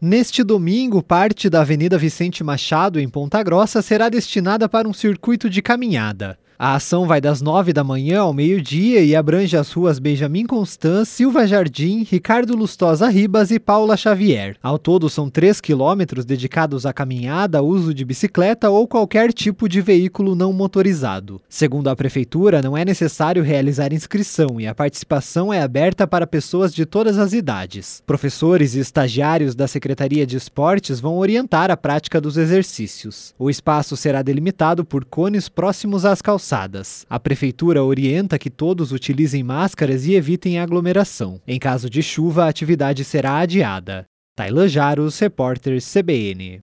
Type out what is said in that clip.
Neste domingo, parte da Avenida Vicente Machado, em Ponta Grossa, será destinada para um circuito de caminhada. A ação vai das nove da manhã ao meio-dia e abrange as ruas Benjamin Constant, Silva Jardim, Ricardo Lustosa Ribas e Paula Xavier. Ao todo, são três quilômetros dedicados à caminhada, uso de bicicleta ou qualquer tipo de veículo não motorizado. Segundo a Prefeitura, não é necessário realizar inscrição e a participação é aberta para pessoas de todas as idades. Professores e estagiários da Secretaria de Esportes vão orientar a prática dos exercícios. O espaço será delimitado por cones próximos às calçadas calçadas. A prefeitura orienta que todos utilizem máscaras e evitem aglomeração. Em caso de chuva, a atividade será adiada. Tailan Jaros, repórter CBN.